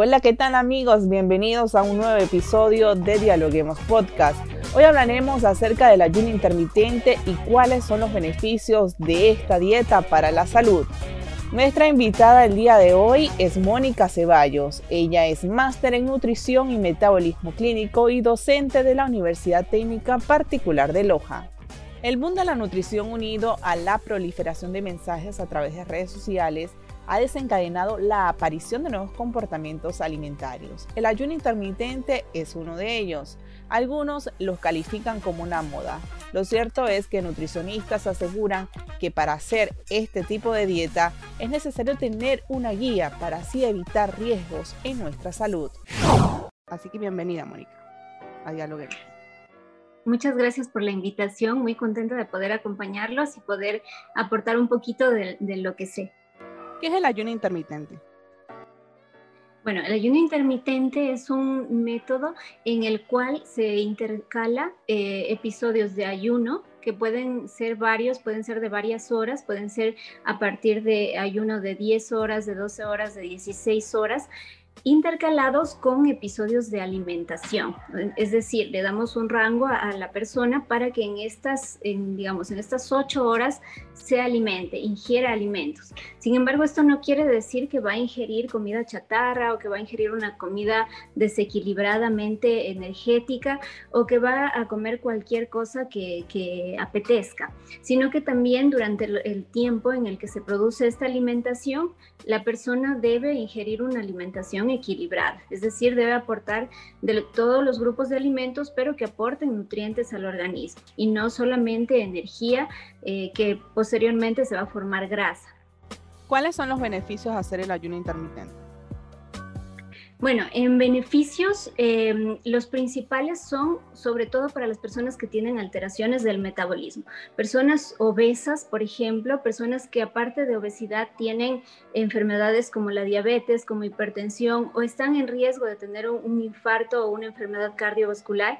Hola, ¿qué tal amigos? Bienvenidos a un nuevo episodio de Dialoguemos Podcast. Hoy hablaremos acerca del ayuno intermitente y cuáles son los beneficios de esta dieta para la salud. Nuestra invitada el día de hoy es Mónica Ceballos. Ella es máster en nutrición y metabolismo clínico y docente de la Universidad Técnica Particular de Loja. El mundo de la nutrición unido a la proliferación de mensajes a través de redes sociales ha desencadenado la aparición de nuevos comportamientos alimentarios. El ayuno intermitente es uno de ellos. Algunos los califican como una moda. Lo cierto es que nutricionistas aseguran que para hacer este tipo de dieta es necesario tener una guía para así evitar riesgos en nuestra salud. Así que bienvenida, Mónica, a Dialogue. Muchas gracias por la invitación, muy contenta de poder acompañarlos y poder aportar un poquito de lo que sé. ¿Qué es el ayuno intermitente? Bueno, el ayuno intermitente es un método en el cual se intercala eh, episodios de ayuno que pueden ser varios, pueden ser de varias horas, pueden ser a partir de ayuno de 10 horas, de 12 horas, de 16 horas, intercalados con episodios de alimentación. Es decir, le damos un rango a, la persona para que en estas, digamos, en estas ocho horas se alimente, ingiera alimentos. Sin embargo, esto no quiere decir que va a ingerir comida chatarra o que va a ingerir una comida desequilibradamente energética o que va a comer cualquier cosa que, apetezca, sino que también durante el tiempo en el que se produce esta alimentación, la persona debe ingerir una alimentación equilibrada, es decir, debe aportar de todos los grupos de alimentos, pero que aporten nutrientes al organismo y no solamente energía eh, que posteriormente se va a formar grasa. ¿Cuáles son los beneficios de hacer el ayuno intermitente? Bueno, en beneficios, em, los principales son sobre todo para las personas que tienen alteraciones del metabolismo. Personas obesas, por ejemplo, personas que aparte de obesidad tienen enfermedades como la diabetes, como hipertensión o están en riesgo de tener un infarto o una enfermedad cardiovascular.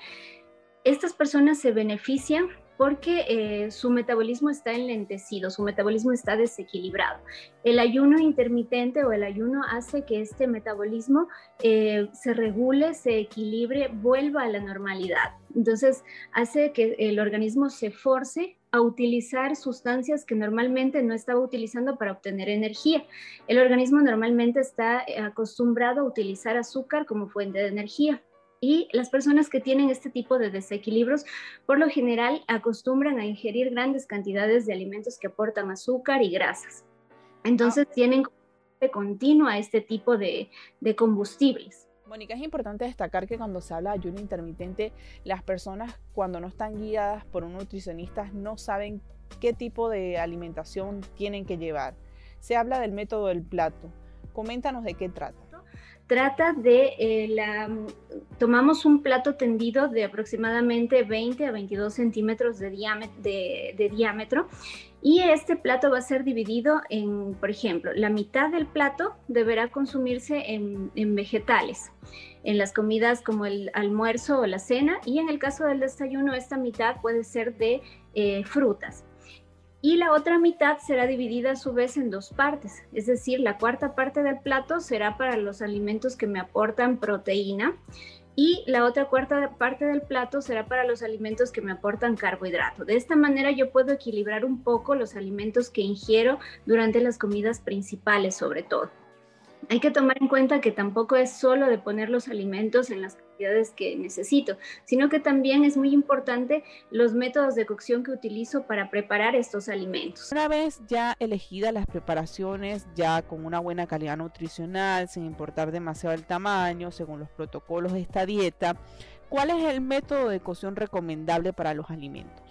Estas personas se benefician porque eh, su metabolismo está enlentecido, su metabolismo está desequilibrado. El ayuno intermitente o el ayuno hace que este metabolismo eh, se regule, se equilibre, vuelva a la normalidad. Entonces hace que el organismo se force a utilizar sustancias que normalmente no estaba utilizando para obtener energía. El organismo normalmente está eh, acostumbrado a utilizar azúcar como fuente de energía. Y las personas que tienen este tipo de desequilibrios, por lo general, acostumbran a ingerir grandes cantidades de alimentos que aportan azúcar y grasas. Entonces ah. tienen continua este tipo de, de combustibles. Mónica, es importante destacar que cuando se habla de ayuno intermitente, las personas cuando no están guiadas por un nutricionista no saben qué tipo de alimentación tienen que llevar. Se habla del método del plato. Coméntanos de qué trata trata de eh, la, tomamos un plato tendido de aproximadamente 20 a 22 centímetros de, diámetro, y este plato va a ser dividido en, por ejemplo, la mitad del plato deberá consumirse en, vegetales, en las comidas como el almuerzo o la cena, y en el caso del desayuno esta mitad puede ser de eh, frutas y la otra mitad será dividida a su vez en dos partes, es decir, la cuarta parte del plato será para los alimentos que me aportan proteína y la otra cuarta parte del plato será para los alimentos que me aportan carbohidrato. De esta manera yo puedo equilibrar un poco los alimentos que ingiero durante las comidas principales sobre todo. Hay que tomar en cuenta que tampoco es solo de poner los alimentos en las cantidades que necesito, sino que también es muy importante los métodos de cocción que utilizo para preparar estos alimentos. Una vez ya elegidas las preparaciones, ya con una buena calidad nutricional, sin importar demasiado el tamaño, según los protocolos de esta dieta, ¿cuál es el método de cocción recomendable para los alimentos?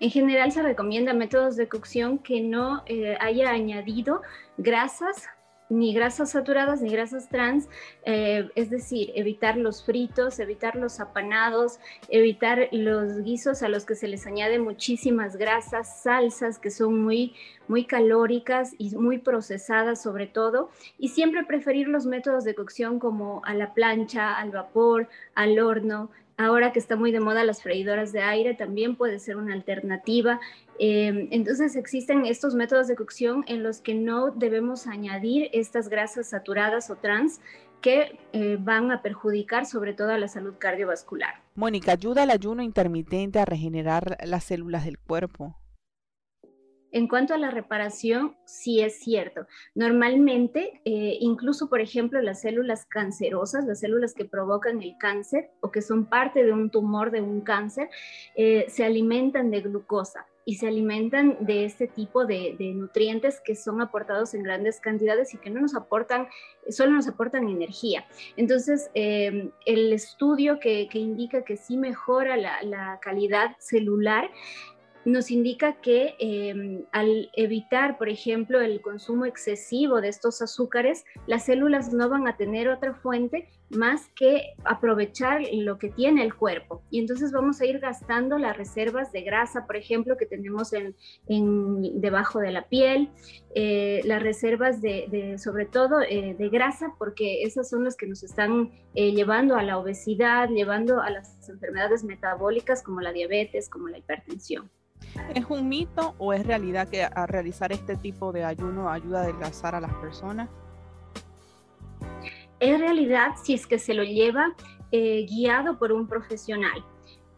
En general se recomienda métodos de cocción que no eh, haya añadido grasas ni grasas saturadas ni grasas trans, eh, es decir, evitar los fritos, evitar los apanados, evitar los guisos a los que se les añade muchísimas grasas, salsas que son muy, muy calóricas y muy procesadas sobre todo, y siempre preferir los métodos de cocción como a la plancha, al vapor, al horno, Ahora que está muy de moda las freidoras de aire, también puede ser una alternativa. Em, entonces existen estos métodos de cocción en los que no debemos añadir estas grasas saturadas o trans que eh, van a perjudicar sobre todo a la salud cardiovascular. Mónica, ¿ayuda el ayuno intermitente a regenerar las células del cuerpo? En cuanto a la reparación, sí es cierto. Normalmente, eh, incluso por ejemplo, las células cancerosas, las células que provocan el cáncer o que son parte de un tumor de un cáncer, eh, se alimentan de glucosa y se alimentan de este tipo de, nutrientes que son aportados en grandes cantidades y que no nos aportan, solo nos aportan energía. Entonces, eh, el estudio que, indica que sí mejora la calidad celular nos indica que em, al evitar, por ejemplo, el consumo excesivo de estos azúcares, las células no van a tener otra fuente más que aprovechar lo que tiene el cuerpo. Y entonces vamos a ir gastando las reservas de grasa, por ejemplo, que tenemos en, debajo de la piel, eh, las reservas de, sobre todo, eh, de grasa, porque esas son las que nos están eh, llevando a la obesidad, llevando a las enfermedades metabólicas como la diabetes, como la hipertensión. ¿Es un mito o es realidad que a realizar este tipo de ayuno ayuda a adelgazar a las personas? Es realidad si es que se lo lleva eh, guiado por un profesional.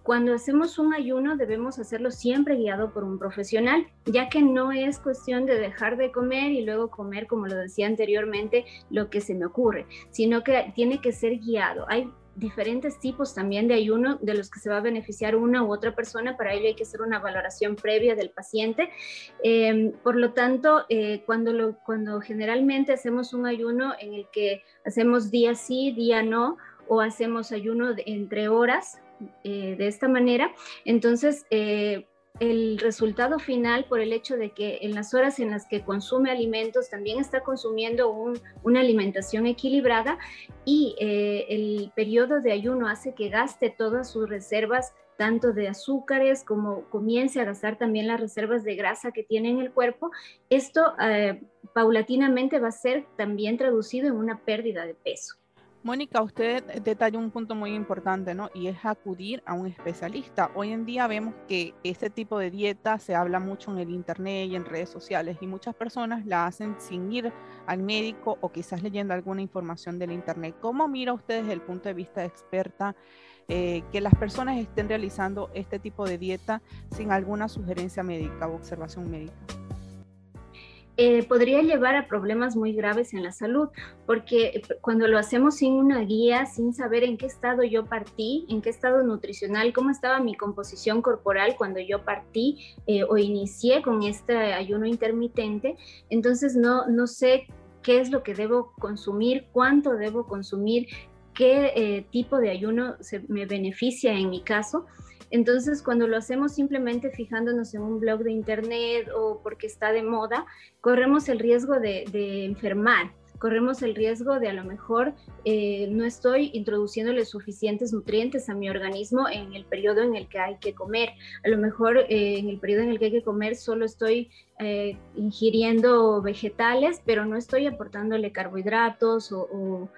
Cuando hacemos un ayuno debemos hacerlo siempre guiado por un profesional, ya que no es cuestión de dejar de comer y luego comer, como lo decía anteriormente, lo que se me ocurre, sino que tiene que ser guiado. Diferentes tipos también de ayuno de los que se va a beneficiar una u otra persona. Para ello hay que hacer una valoración previa del paciente. Em, por lo tanto, eh, cuando, lo, cuando generalmente hacemos un ayuno en el que hacemos día sí, día no, o hacemos ayuno entre horas, eh, de esta manera, entonces eh, el resultado final por el hecho de que en las horas en las que consume alimentos también está consumiendo una alimentación equilibrada y eh, el periodo de ayuno hace que gaste todas sus reservas tanto de azúcares como comience a gastar también las reservas de grasa que tiene en el cuerpo, esto eh, paulatinamente va a ser también traducido en una pérdida de peso. Mónica, usted detalló un punto muy importante, ¿no? Y es acudir a un especialista. Hoy en día vemos que este tipo de dieta se habla mucho en el internet y en redes sociales y muchas personas la hacen sin ir al médico o quizás leyendo alguna información del internet. ¿Cómo mira usted desde el punto de vista experta eh, que las personas estén realizando este tipo de dieta sin alguna sugerencia médica o observación médica? Eh, podría llevar a problemas muy graves en la salud, porque cuando lo hacemos sin una guía, sin saber en qué estado yo partí, en qué estado nutricional, cómo estaba mi composición corporal cuando yo partí eh, o inicié con este ayuno intermitente, entonces no, no sé qué es lo que debo consumir, cuánto debo consumir, qué eh, tipo de ayuno se me beneficia en mi caso. Entonces, cuando lo hacemos simplemente fijándonos en un blog de internet o porque está de moda, corremos el riesgo de, enfermar, corremos el riesgo de a lo mejor eh, no estoy introduciéndole suficientes nutrientes a mi organismo en el periodo en el que hay que comer. A lo mejor eh, en el periodo en el que hay que comer solo estoy eh, ingiriendo vegetales, pero no estoy aportándole carbohidratos o o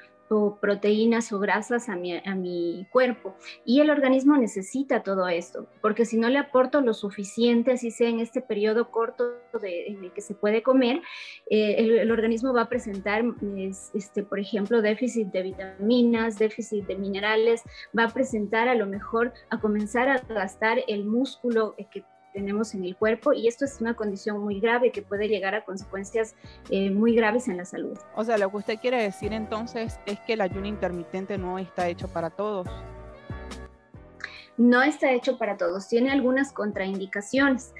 proteínas o grasas a mi, a mi cuerpo. Y el organismo necesita todo esto, porque si no le aporto lo suficiente, así sea en este periodo corto de, en el que se puede comer, eh, el, organismo va a presentar, este, por ejemplo, déficit de vitaminas, déficit de minerales, va a presentar a lo mejor a comenzar a gastar el músculo que tenemos en el cuerpo y esto es una condición muy grave que puede llegar a consecuencias eh, muy graves en la salud. O sea, lo que usted quiere decir entonces es que el ayuno intermitente no está hecho para todos. No está hecho para todos, tiene algunas contraindicaciones.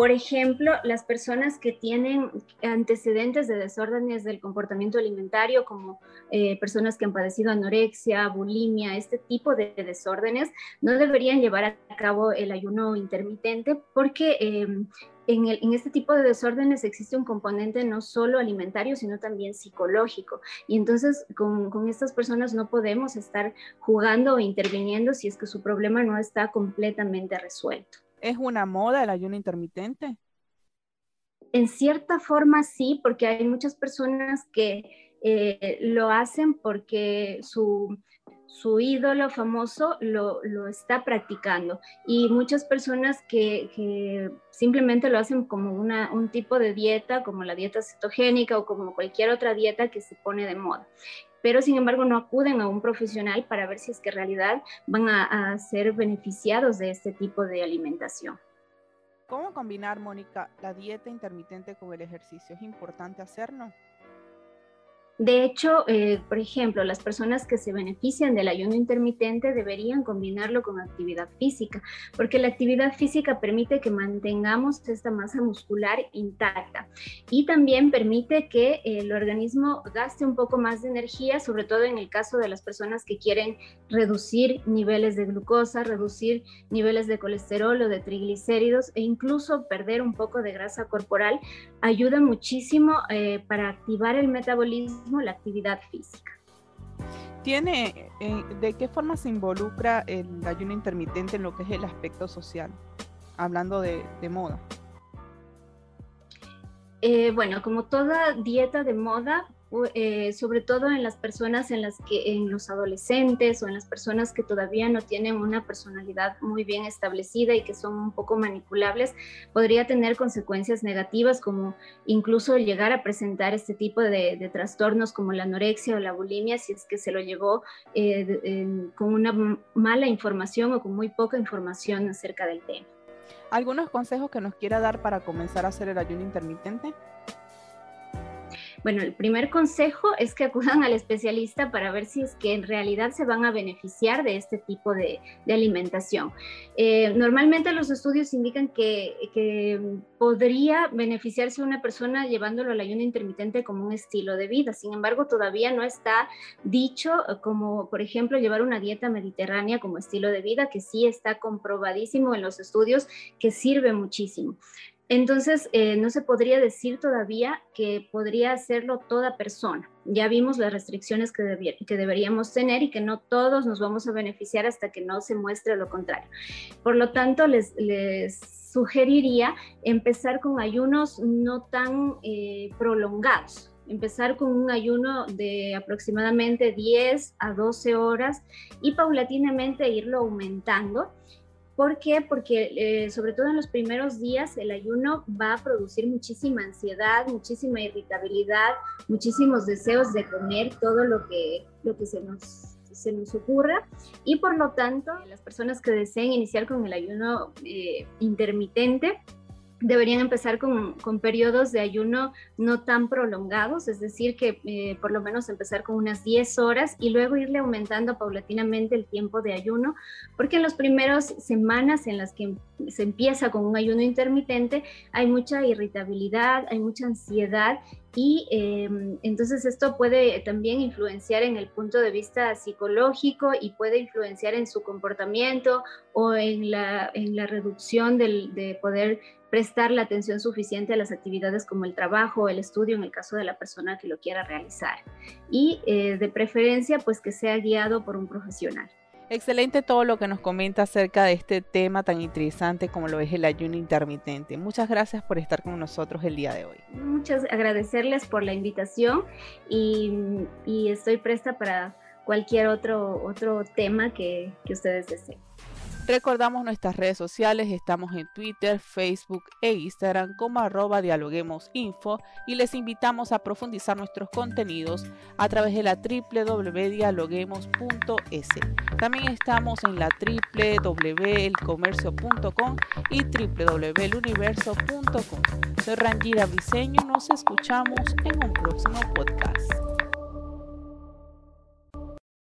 Por ejemplo, las personas que tienen antecedentes de desórdenes del comportamiento alimentario, como eh, personas que han padecido anorexia, bulimia, este tipo de desórdenes, no deberían llevar a cabo el ayuno intermitente porque em, en, este tipo de desórdenes existe un componente no solo alimentario, sino también psicológico. Y entonces con, estas personas no podemos estar jugando o interviniendo si es que su problema no está completamente resuelto. ¿Es una moda el ayuno intermitente? En cierta forma sí, porque hay muchas personas que eh, lo hacen porque su, su ídolo famoso lo, lo, está practicando y muchas personas que, que simplemente lo hacen como una, un tipo de dieta, como la dieta cetogénica o como cualquier otra dieta que se pone de moda. Pero sin embargo no acuden a un profesional para ver si es que en realidad van a, a ser beneficiados de este tipo de alimentación. ¿Cómo combinar, Mónica, la dieta intermitente con el ejercicio? ¿Es importante hacerlo? De hecho, eh, por ejemplo, las personas que se benefician del ayuno intermitente deberían combinarlo con actividad física, porque la actividad física permite que mantengamos esta masa muscular intacta y también permite que el organismo gaste un poco más de energía, sobre todo en el caso de las personas que quieren reducir niveles de glucosa, reducir niveles de colesterol o de triglicéridos e incluso perder un poco de grasa corporal, ayuda muchísimo eh, para activar el metabolismo la actividad física. ¿Tiene, eh, ¿De qué forma se involucra el ayuno intermitente en lo que es el aspecto social? Hablando de, moda. Eh, bueno, como toda dieta de moda, eh, sobre todo en las personas en las que en los adolescentes o en las personas que todavía no tienen una personalidad muy bien establecida y que son un poco manipulables, podría tener consecuencias negativas como incluso llegar a presentar este tipo de, trastornos como la anorexia o la bulimia si es que se lo llevó eh, con una mala información o con muy poca información acerca del tema. ¿Algunos consejos que nos quiera dar para comenzar a hacer el ayuno intermitente? Bueno, el primer consejo es que acudan al especialista para ver si es que en realidad se van a beneficiar de este tipo de, alimentación. Eh, normalmente los estudios indican que, podría beneficiarse una persona llevándolo al ayuno intermitente como un estilo de vida. Sin embargo, todavía no está dicho como, por ejemplo, llevar una dieta mediterránea como estilo de vida, que sí está comprobadísimo en los estudios que sirve muchísimo. Entonces, eh, no se podría decir todavía que podría hacerlo toda persona. Ya vimos las restricciones que, deberíamos tener y que no todos nos vamos a beneficiar hasta que no se muestre lo contrario. Por lo tanto, les, sugeriría empezar con ayunos no tan eh, prolongados. Empezar con un ayuno de aproximadamente 10 a 12 horas y paulatinamente irlo aumentando ¿Por qué? Porque eh, sobre todo en los primeros días el ayuno va a producir muchísima ansiedad, muchísima irritabilidad, muchísimos deseos de comer todo lo que, lo que se nos se nos ocurra y por lo tanto las personas que deseen iniciar con el ayuno eh, intermitente deberían empezar con, con, periodos de ayuno no tan prolongados, es decir, que eh, por lo menos empezar con unas 10 horas y luego irle aumentando paulatinamente el tiempo de ayuno, porque en las primeras semanas en las que se empieza con un ayuno intermitente hay mucha irritabilidad, hay mucha ansiedad y em, entonces esto puede también influenciar en el punto de vista psicológico y puede influenciar en su comportamiento o en la, en la reducción del, de poder prestar la atención suficiente a las actividades como el trabajo el estudio en el caso de la persona que lo quiera realizar. Y eh, de preferencia, pues que sea guiado por un profesional. Excelente todo lo que nos comenta acerca de este tema tan interesante como lo es el ayuno intermitente. Muchas gracias por estar con nosotros el día de hoy. Muchas agradecerles por la invitación y, estoy presta para cualquier otro, otro tema que, que ustedes deseen. Recordamos nuestras redes sociales, estamos en Twitter, Facebook e Instagram como arroba dialoguemosinfo y les invitamos a profundizar nuestros contenidos a través de la www.dialoguemos.es. También estamos en la www.elcomercio.com y www.eluniverso.com. Soy Rangira Briseño nos escuchamos en un próximo